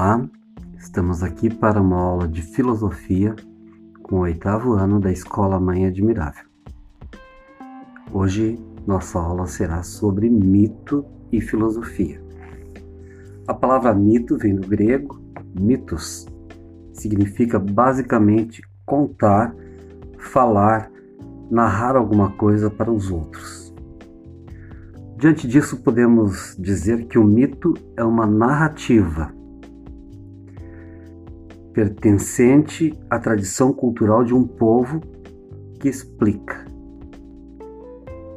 Olá, estamos aqui para uma aula de filosofia com o oitavo ano da Escola Mãe Admirável. Hoje nossa aula será sobre mito e filosofia. A palavra mito vem do grego mitos, significa basicamente contar, falar, narrar alguma coisa para os outros. Diante disso, podemos dizer que o mito é uma narrativa pertencente à tradição cultural de um povo que explica.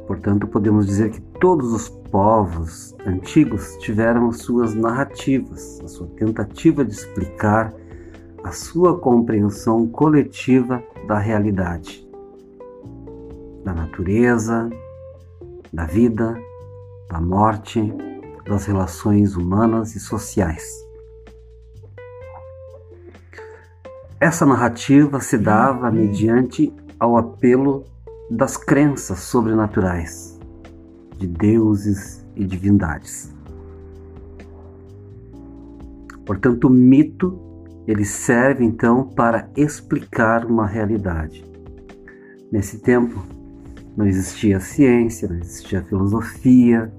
Portanto, podemos dizer que todos os povos antigos tiveram suas narrativas, a sua tentativa de explicar a sua compreensão coletiva da realidade, da natureza, da vida, da morte, das relações humanas e sociais. Essa narrativa se dava mediante ao apelo das crenças sobrenaturais, de deuses e divindades. Portanto, o mito ele serve então para explicar uma realidade. Nesse tempo não existia ciência, não existia filosofia.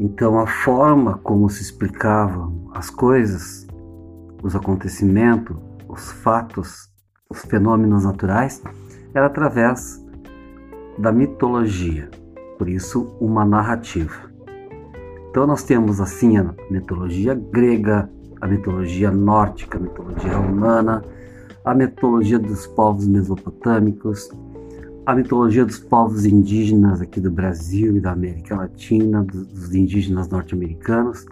Então a forma como se explicavam as coisas os acontecimentos, os fatos, os fenômenos naturais, era através da mitologia, por isso, uma narrativa. Então, nós temos assim a mitologia grega, a mitologia nórdica, a mitologia romana, a mitologia dos povos mesopotâmicos, a mitologia dos povos indígenas aqui do Brasil e da América Latina, dos indígenas norte-americanos,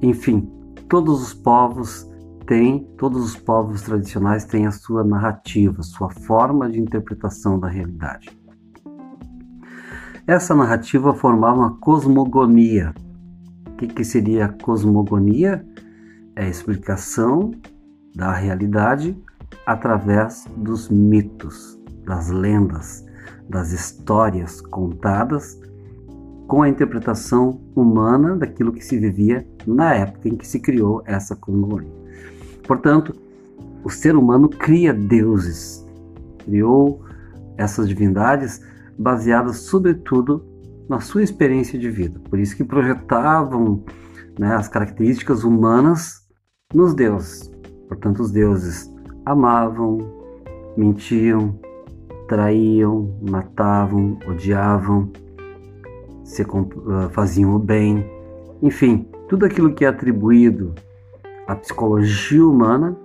enfim, todos os povos tem, todos os povos tradicionais têm a sua narrativa, sua forma de interpretação da realidade. Essa narrativa formava uma cosmogonia. O que, que seria a cosmogonia? É a explicação da realidade através dos mitos, das lendas, das histórias contadas com a interpretação humana daquilo que se vivia na época em que se criou essa cosmogonia. Portanto, o ser humano cria deuses, criou essas divindades baseadas sobretudo na sua experiência de vida. Por isso que projetavam né, as características humanas nos deuses. Portanto, os deuses amavam, mentiam, traíam, matavam, odiavam, se, uh, faziam o bem, enfim, tudo aquilo que é atribuído a psicologia humana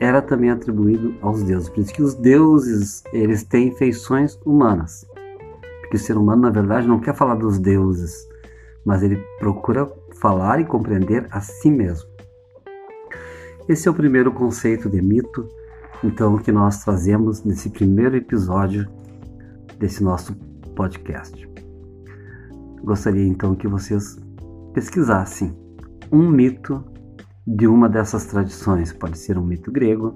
era também atribuído aos deuses. Por isso que os deuses, eles têm feições humanas. Porque o ser humano, na verdade, não quer falar dos deuses, mas ele procura falar e compreender a si mesmo. Esse é o primeiro conceito de mito, então, que nós trazemos nesse primeiro episódio desse nosso podcast. Gostaria então que vocês pesquisassem um mito de uma dessas tradições. Pode ser um mito grego,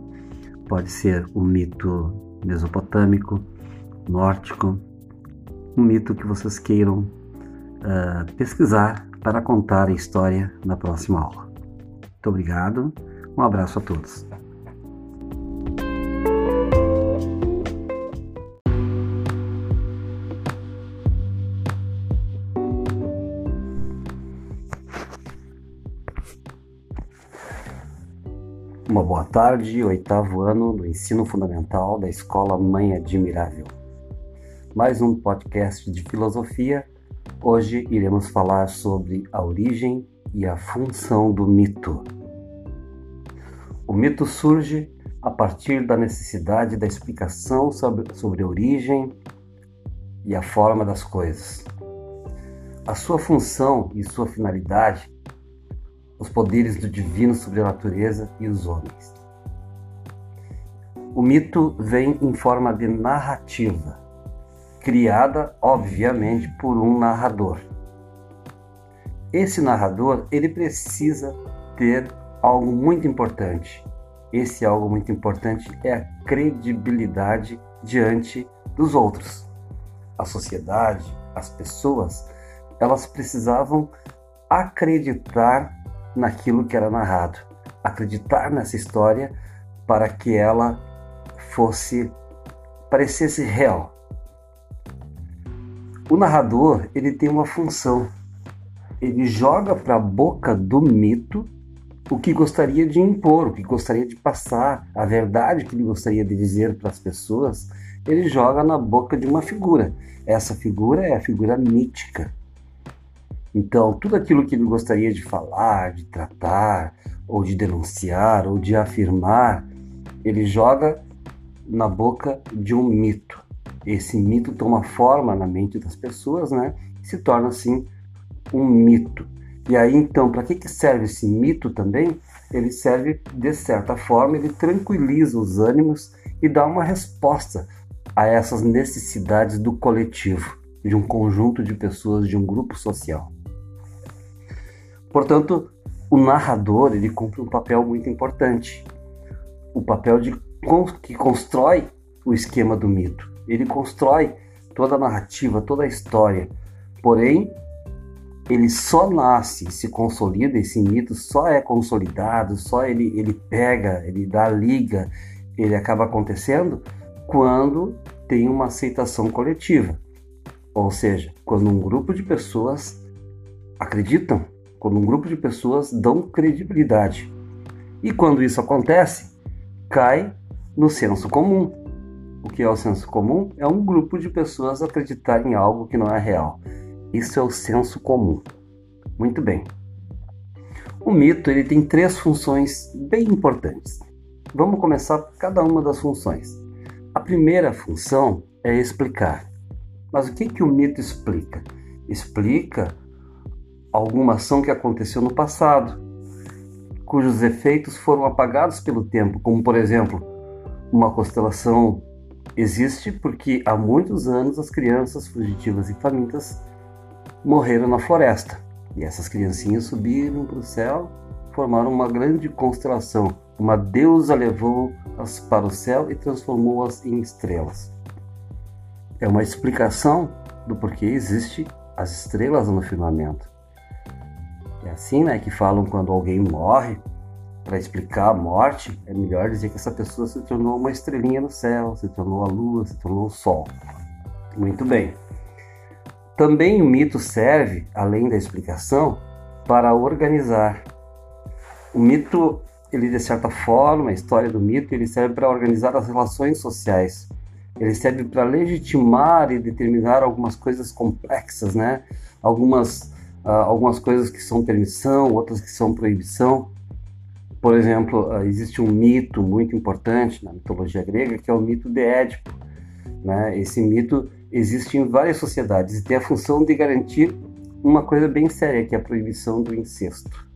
pode ser um mito mesopotâmico, nórdico, um mito que vocês queiram uh, pesquisar para contar a história na próxima aula. Muito obrigado, um abraço a todos. Uma boa tarde, oitavo ano do ensino fundamental da Escola Mãe Admirável. Mais um podcast de filosofia. Hoje iremos falar sobre a origem e a função do mito. O mito surge a partir da necessidade da explicação sobre, sobre a origem e a forma das coisas. A sua função e sua finalidade os poderes do divino sobre a natureza e os homens. O mito vem em forma de narrativa, criada, obviamente, por um narrador. Esse narrador, ele precisa ter algo muito importante. Esse algo muito importante é a credibilidade diante dos outros. A sociedade, as pessoas, elas precisavam acreditar naquilo que era narrado, acreditar nessa história para que ela fosse parecesse real. O narrador ele tem uma função. Ele joga para a boca do mito o que gostaria de impor, o que gostaria de passar, a verdade que ele gostaria de dizer para as pessoas, ele joga na boca de uma figura. Essa figura é a figura mítica. Então, tudo aquilo que ele gostaria de falar, de tratar, ou de denunciar, ou de afirmar, ele joga na boca de um mito. Esse mito toma forma na mente das pessoas, né? E se torna assim um mito. E aí então, para que, que serve esse mito também? Ele serve de certa forma, ele tranquiliza os ânimos e dá uma resposta a essas necessidades do coletivo, de um conjunto de pessoas, de um grupo social. Portanto, o narrador ele cumpre um papel muito importante, o papel de que constrói o esquema do mito. Ele constrói toda a narrativa, toda a história. Porém, ele só nasce, se consolida, esse mito só é consolidado, só ele, ele pega, ele dá liga, ele acaba acontecendo quando tem uma aceitação coletiva. Ou seja, quando um grupo de pessoas acreditam, quando um grupo de pessoas dão credibilidade. E quando isso acontece, cai no senso comum. O que é o senso comum? É um grupo de pessoas acreditar em algo que não é real. Isso é o senso comum. Muito bem. O mito ele tem três funções bem importantes. Vamos começar por cada uma das funções. A primeira função é explicar. Mas o que, que o mito explica? Explica alguma ação que aconteceu no passado, cujos efeitos foram apagados pelo tempo, como por exemplo, uma constelação existe porque há muitos anos as crianças fugitivas e famintas morreram na floresta. E essas criancinhas subiram para o céu, formaram uma grande constelação. Uma deusa levou-as para o céu e transformou-as em estrelas. É uma explicação do porquê existe as estrelas no firmamento. É assim, né, que falam quando alguém morre, para explicar a morte, é melhor dizer que essa pessoa se tornou uma estrelinha no céu, se tornou a lua, se tornou o sol. Muito bem. Também o mito serve, além da explicação, para organizar. O mito, ele de certa forma, a história do mito, ele serve para organizar as relações sociais. Ele serve para legitimar e determinar algumas coisas complexas, né? Algumas, uh, algumas coisas que são permissão, outras que são proibição. Por exemplo, uh, existe um mito muito importante na mitologia grega que é o mito de Édipo. Né? Esse mito existe em várias sociedades e tem a função de garantir uma coisa bem séria, que é a proibição do incesto.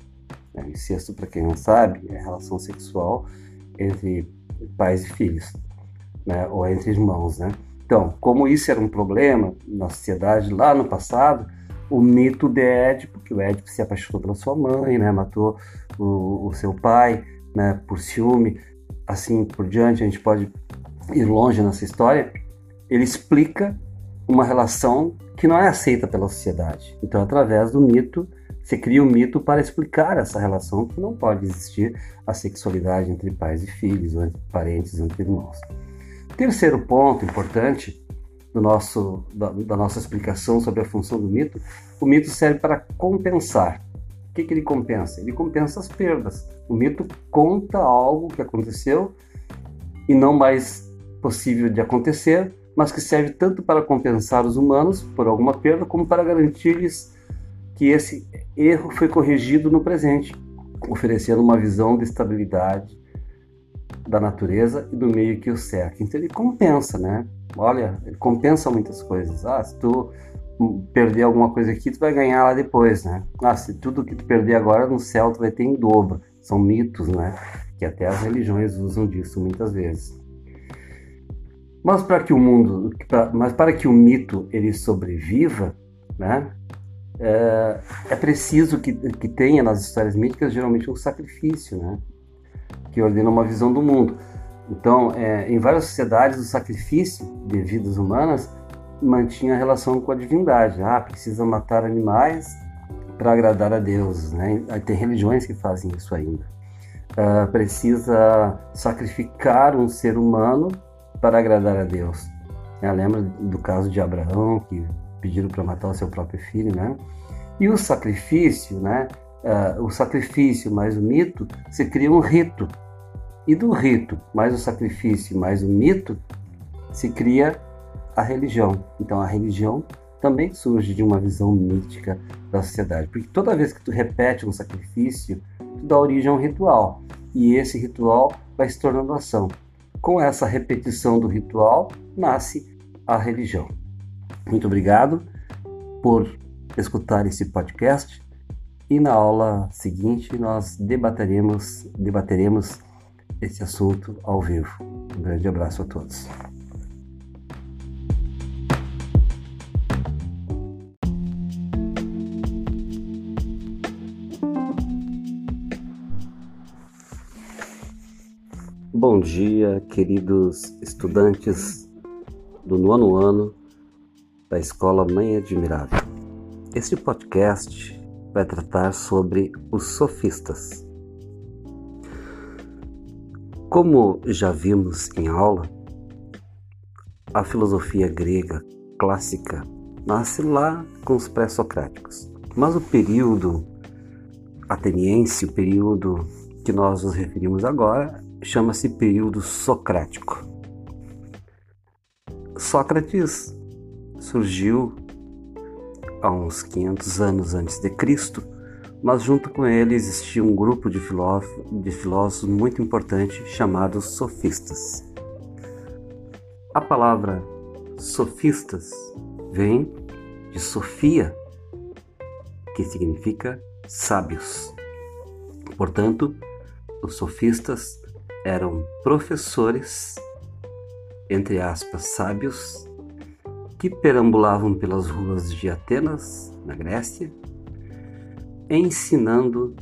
O incesto, para quem não sabe, é a relação sexual entre pais e filhos, né? ou entre irmãos. Né? Então, como isso era um problema na sociedade lá no passado, o mito de Édipo, que o Édipo se apaixonou pela sua mãe, né? matou o, o seu pai né? por ciúme, assim por diante, a gente pode ir longe nessa história, ele explica uma relação que não é aceita pela sociedade. Então, através do mito, se cria um mito para explicar essa relação que não pode existir a sexualidade entre pais e filhos, ou entre parentes, entre irmãos. Terceiro ponto importante do nosso, da, da, nossa explicação sobre a função do mito, o mito serve para compensar. O que, que ele compensa? Ele compensa as perdas. O mito conta algo que aconteceu e não mais possível de acontecer, mas que serve tanto para compensar os humanos por alguma perda, como para garantir-lhes que esse erro foi corrigido no presente, oferecendo uma visão de estabilidade da natureza e do meio que o cerca. Então ele compensa, né? Olha, ele compensa muitas coisas. Ah, se tu perder alguma coisa aqui, tu vai ganhar lá depois, né? Ah, se tudo que tu perder agora no céu, tu vai ter em dobro. São mitos, né? Que até as religiões usam disso muitas vezes. Mas para que o mundo, mas para que o mito ele sobreviva, né, é, é preciso que, que tenha nas histórias míticas geralmente um sacrifício, né, que ordena uma visão do mundo. Então, é, em várias sociedades, o sacrifício de vidas humanas mantinha relação com a divindade. Ah, precisa matar animais para agradar a Deus, né? Tem religiões que fazem isso ainda. Uh, precisa sacrificar um ser humano para agradar a Deus. É, lembra do caso de Abraão que pediram para matar o seu próprio filho, né? E o sacrifício, né? Uh, o sacrifício mais o mito, se cria um rito. E do rito mais o sacrifício mais o mito, se cria a religião. Então a religião também surge de uma visão mítica da sociedade, porque toda vez que tu repete um sacrifício, tu dá origem a um ritual, e esse ritual vai se tornando ação. Com essa repetição do ritual, nasce a religião. Muito obrigado por escutar esse podcast e na aula seguinte nós debateremos, debateremos esse assunto ao vivo. Um grande abraço a todos. Bom dia, queridos estudantes do nono ano da Escola Mãe Admirável. Este podcast vai tratar sobre os sofistas. Como já vimos em aula, a filosofia grega clássica nasce lá com os pré-socráticos, mas o período ateniense, o período que nós nos referimos agora, chama-se período socrático. Sócrates surgiu há uns 500 anos antes de Cristo, mas junto com ele existia um grupo de de filósofos muito importante chamados sofistas. A palavra sofistas vem de Sofia, que significa sábios. Portanto, os sofistas eram professores, entre aspas, sábios, que perambulavam pelas ruas de Atenas, na Grécia, ensinando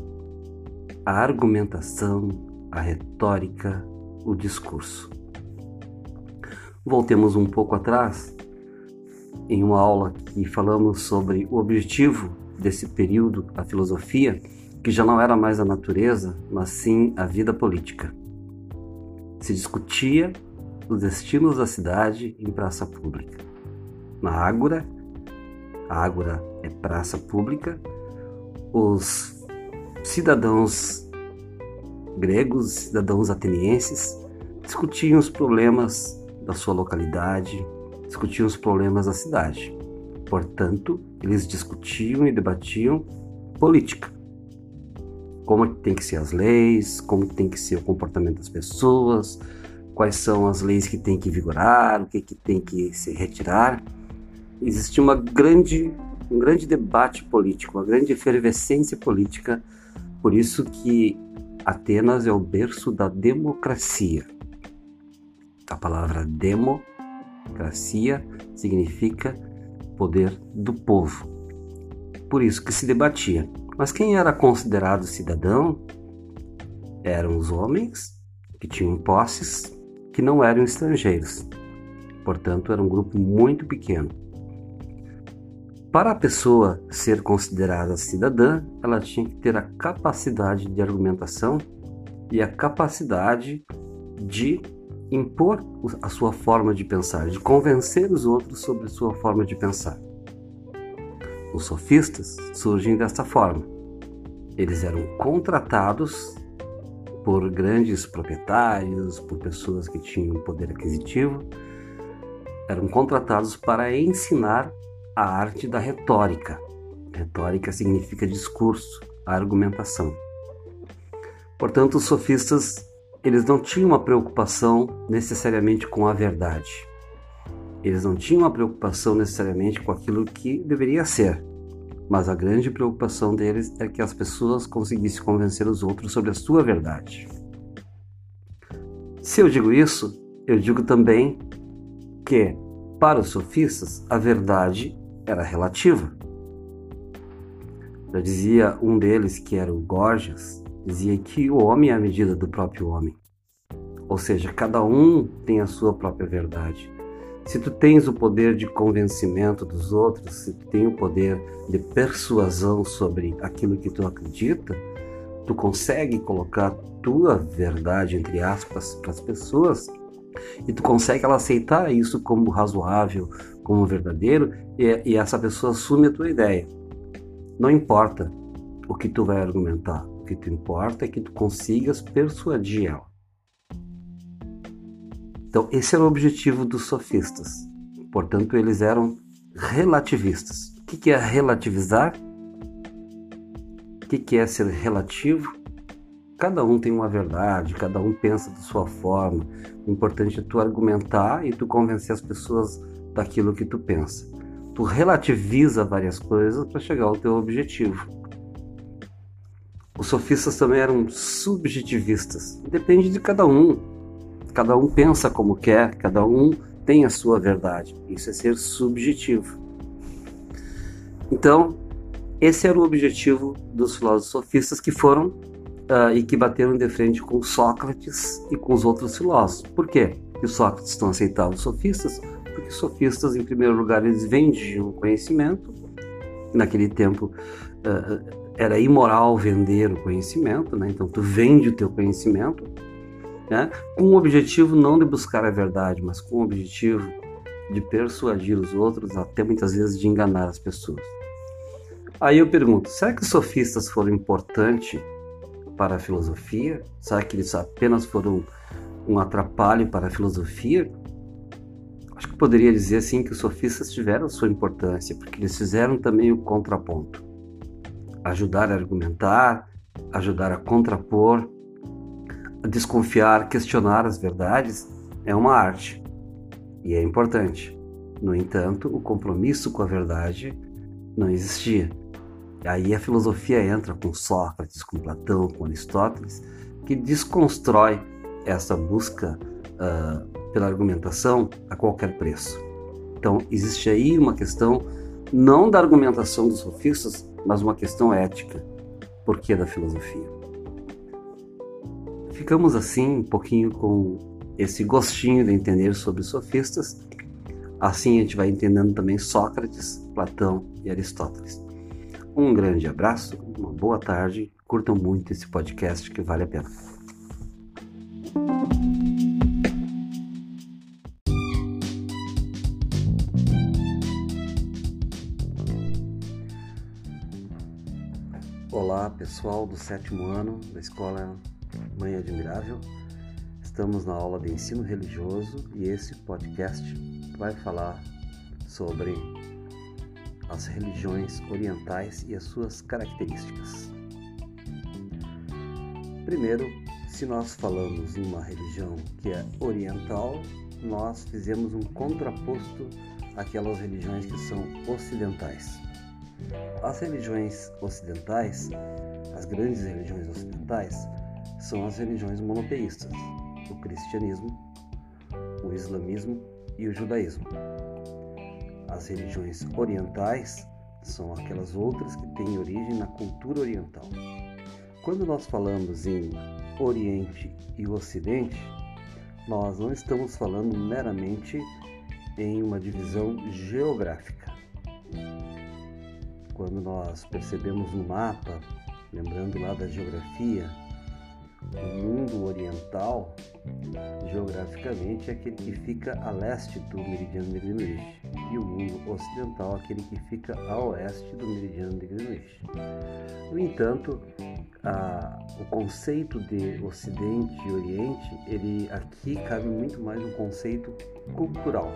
a argumentação, a retórica, o discurso. Voltemos um pouco atrás, em uma aula que falamos sobre o objetivo desse período, a filosofia, que já não era mais a natureza, mas sim a vida política se discutia os destinos da cidade em praça pública. Na Ágora, a Ágora é praça pública, os cidadãos gregos, cidadãos atenienses, discutiam os problemas da sua localidade, discutiam os problemas da cidade. Portanto, eles discutiam e debatiam política como tem que ser as leis, como tem que ser o comportamento das pessoas, quais são as leis que tem que vigorar, o que, que tem que se retirar. Existe uma grande, um grande debate político, uma grande efervescência política, por isso que Atenas é o berço da democracia. A palavra democracia significa poder do povo. Por isso que se debatia mas quem era considerado cidadão eram os homens que tinham posses que não eram estrangeiros. Portanto, era um grupo muito pequeno. Para a pessoa ser considerada cidadã, ela tinha que ter a capacidade de argumentação e a capacidade de impor a sua forma de pensar, de convencer os outros sobre a sua forma de pensar. Os sofistas surgem desta forma. Eles eram contratados por grandes proprietários, por pessoas que tinham poder aquisitivo, eram contratados para ensinar a arte da retórica. Retórica significa discurso, argumentação. Portanto, os sofistas eles não tinham uma preocupação necessariamente com a verdade. Eles não tinham uma preocupação necessariamente com aquilo que deveria ser, mas a grande preocupação deles é que as pessoas conseguissem convencer os outros sobre a sua verdade. Se eu digo isso, eu digo também que, para os sofistas, a verdade era relativa. Já dizia um deles, que era o Gorgias, dizia que o homem é a medida do próprio homem. Ou seja, cada um tem a sua própria verdade. Se tu tens o poder de convencimento dos outros, se tu tem o poder de persuasão sobre aquilo que tu acredita, tu consegue colocar tua verdade entre aspas para as pessoas e tu consegue ela aceitar isso como razoável, como verdadeiro e, e essa pessoa assume a tua ideia. Não importa o que tu vai argumentar, o que tu importa é que tu consigas persuadir ela. Então, esse era o objetivo dos sofistas. Portanto, eles eram relativistas. O que é relativizar? O que é ser relativo? Cada um tem uma verdade, cada um pensa de sua forma. O importante é tu argumentar e tu convencer as pessoas daquilo que tu pensa. Tu relativiza várias coisas para chegar ao teu objetivo. Os sofistas também eram subjetivistas. Depende de cada um. Cada um pensa como quer, cada um tem a sua verdade. Isso é ser subjetivo. Então, esse era o objetivo dos filósofos sofistas que foram uh, e que bateram de frente com Sócrates e com os outros filósofos. Por quê? Que os Sócrates não aceitavam os sofistas? Porque os sofistas, em primeiro lugar, eles vendiam conhecimento. Naquele tempo, uh, era imoral vender o conhecimento, né? então tu vende o teu conhecimento né? com o objetivo não de buscar a verdade, mas com o objetivo de persuadir os outros, até muitas vezes de enganar as pessoas. Aí eu pergunto: será que os sofistas foram importantes para a filosofia? Será que eles apenas foram um atrapalho para a filosofia? Acho que poderia dizer assim que os sofistas tiveram sua importância, porque eles fizeram também o contraponto. Ajudar a argumentar, ajudar a contrapor, desconfiar, questionar as verdades é uma arte e é importante. No entanto, o compromisso com a verdade não existia. Aí a filosofia entra com Sócrates, com Platão, com Aristóteles, que desconstrói essa busca uh, pela argumentação a qualquer preço. Então, existe aí uma questão não da argumentação dos sofistas, mas uma questão ética. Por que da filosofia? ficamos assim um pouquinho com esse gostinho de entender sobre os sofistas. Assim a gente vai entendendo também Sócrates, Platão e Aristóteles. Um grande abraço, uma boa tarde, curtam muito esse podcast que vale a pena. Olá pessoal do sétimo ano da escola Mãe Admirável. Estamos na aula de ensino religioso e esse podcast vai falar sobre as religiões orientais e as suas características. Primeiro, se nós falamos em uma religião que é oriental, nós fizemos um contraposto àquelas religiões que são ocidentais. As religiões ocidentais, as grandes religiões ocidentais, são as religiões monoteístas, o cristianismo, o islamismo e o judaísmo. As religiões orientais são aquelas outras que têm origem na cultura oriental. Quando nós falamos em Oriente e Ocidente, nós não estamos falando meramente em uma divisão geográfica. Quando nós percebemos no mapa, lembrando lá da geografia, o mundo oriental, geograficamente, é aquele que fica a leste do meridiano de Greenwich e o mundo ocidental, aquele que fica a oeste do meridiano de Greenwich. No entanto, a, o conceito de Ocidente e Oriente, ele aqui cabe muito mais um conceito cultural,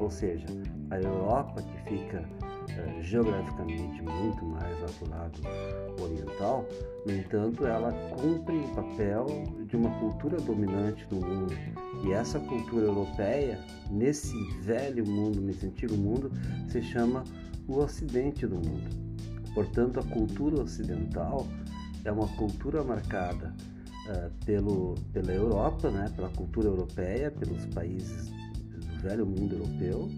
ou seja, a Europa que fica geograficamente muito mais lá para o lado oriental, no entanto, ela cumpre o papel de uma cultura dominante no mundo. E essa cultura europeia, nesse velho mundo, nesse antigo mundo, se chama o Ocidente do mundo. Portanto, a cultura ocidental é uma cultura marcada uh, pelo, pela Europa, né, pela cultura europeia, pelos países do velho mundo europeu,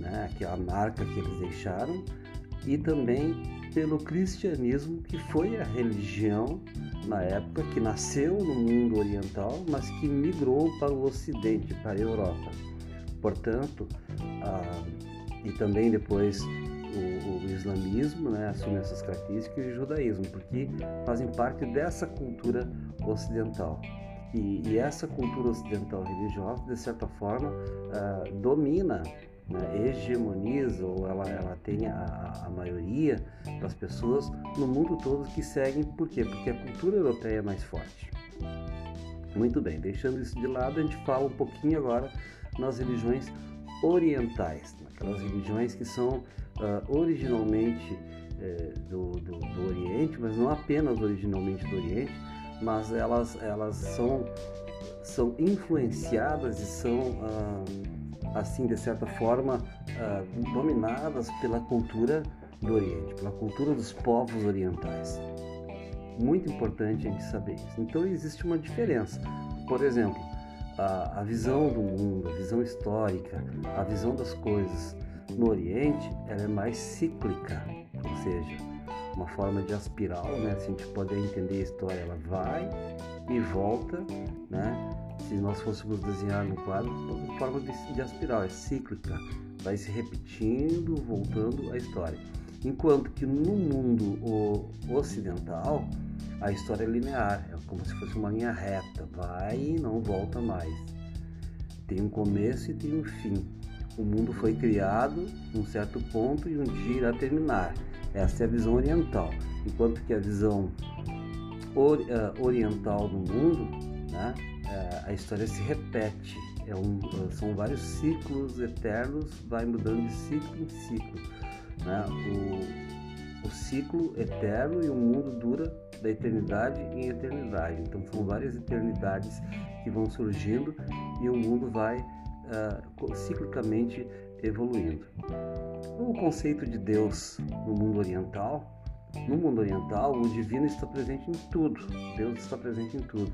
né, que é a marca que eles deixaram, e também pelo cristianismo, que foi a religião na época que nasceu no mundo oriental, mas que migrou para o ocidente, para a Europa. Portanto, ah, e também depois o, o, islamismo né, assume essas características e o judaísmo, porque fazem parte dessa cultura ocidental. E, e essa cultura ocidental religiosa, de certa forma, uh, domina, hegemoniza, ou ela, ela tem a, a maioria das pessoas no mundo todo que seguem, por quê? Porque a cultura europeia é mais forte. Muito bem, deixando isso de lado, a gente fala um pouquinho agora nas religiões orientais, aquelas religiões que são uh, originalmente uh, do, do, do, Oriente, mas não apenas originalmente do Oriente, mas elas, elas são, são influenciadas e são, uh, assim, de certa forma, ah, dominadas pela cultura do Oriente, pela cultura dos povos orientais. Muito importante a gente saber isso. Então existe uma diferença. Por exemplo, a, a visão do mundo, a visão histórica, a visão das coisas no Oriente, ela é mais cíclica, ou seja, uma forma de aspiral, né? Se a gente puder entender a história, ela vai e volta, né? Se nós fôssemos desenhar no quadro, uma forma de, de aspiral, é cíclica, vai se repetindo, voltando a história. Enquanto que no mundo ocidental, a história é linear, é como se fosse uma linha reta, vai e não volta mais. Tem um começo e tem um fim. O mundo foi criado num certo ponto e um dia irá terminar. Essa é a visão oriental. Enquanto que a visão uh, oriental do mundo, né, uh, a história se repete. É um, uh, são vários ciclos eternos, vai mudando de ciclo em ciclo. Né? O, o ciclo eterno e o mundo dura da eternidade em eternidade. Então são várias eternidades que vão surgindo e o mundo vai uh, ciclicamente evoluindo. O conceito de Deus no mundo oriental, no mundo oriental, o divino está presente em tudo. Deus está presente em tudo.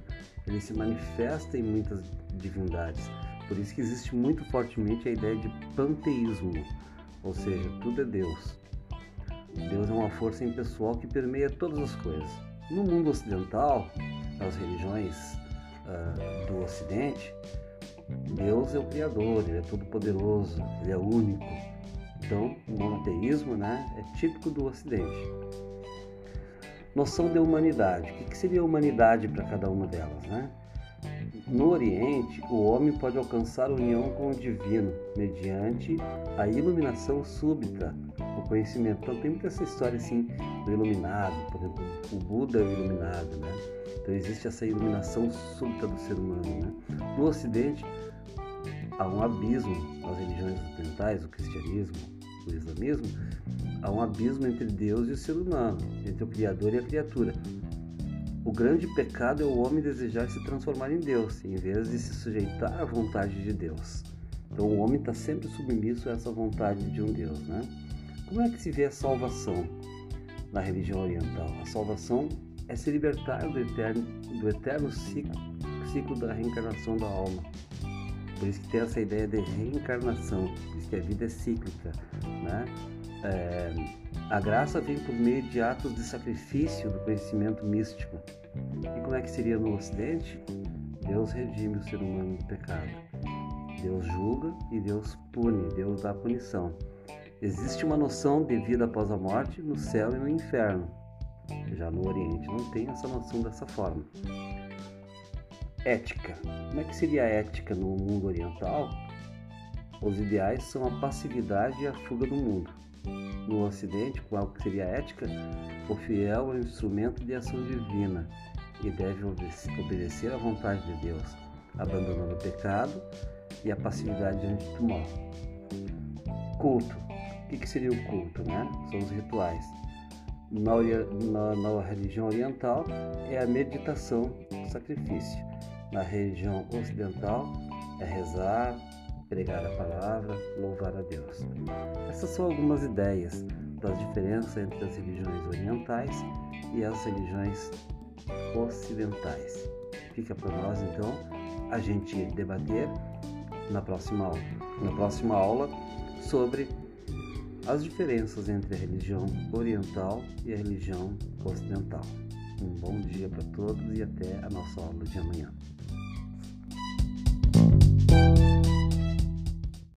Ele se manifesta em muitas divindades. Por isso que existe muito fortemente a ideia de panteísmo, ou seja, tudo é Deus. Deus é uma força impessoal que permeia todas as coisas. No mundo ocidental, nas religiões uh, do Ocidente, Deus é o Criador, Ele é todo-poderoso, Ele é único. Então, o monoteísmo né, é típico do Ocidente. Noção de humanidade. O que seria humanidade para cada uma delas? Né? No Oriente, o homem pode alcançar união com o divino mediante a iluminação súbita, o conhecimento. Então tem muita essa história assim do iluminado, por exemplo, o Buda é o iluminado, né? Então existe essa iluminação súbita do ser humano, né? No Ocidente há um abismo nas religiões ocidentais, o cristianismo, o islamismo, há um abismo entre Deus e o ser humano, entre o Criador e a criatura. O grande pecado é o homem desejar se transformar em Deus, em vez de se sujeitar à vontade de Deus. Então o homem está sempre submisso a essa vontade de um Deus, né? Como é que se vê a salvação na religião oriental? A salvação é se libertar do eterno, do eterno ciclo, ciclo da reencarnação da alma. Por isso que tem essa ideia de reencarnação, por isso que a vida é cíclica, né? É, a graça vem por meio de atos de sacrifício do conhecimento místico. E como é que seria no Ocidente? Deus redime o ser humano do pecado. Deus julga e Deus pune, Deus dá punição. Existe uma noção de vida após a morte no céu e no inferno. Já no Oriente não tem essa noção dessa forma. Ética. Como é que seria a ética no mundo oriental? Os ideais são a passividade e a fuga do mundo no Ocidente, qual seria a ética, o fiel é um instrumento de ação divina e deve obedecer à vontade de Deus, abandonando o pecado e a passividade diante do mal. Culto. O que, seria o culto? Né? São os rituais. Na, na, na religião oriental é a meditação, o sacrifício. Na religião ocidental é rezar, pregar a palavra, louvar a Deus. Essas são algumas ideias das diferenças entre as religiões orientais e as religiões ocidentais. Fica para nós então a gente debater na próxima aula. Na próxima aula sobre as diferenças entre a religião oriental e a religião ocidental. Um bom dia para todos e até a nossa aula de amanhã.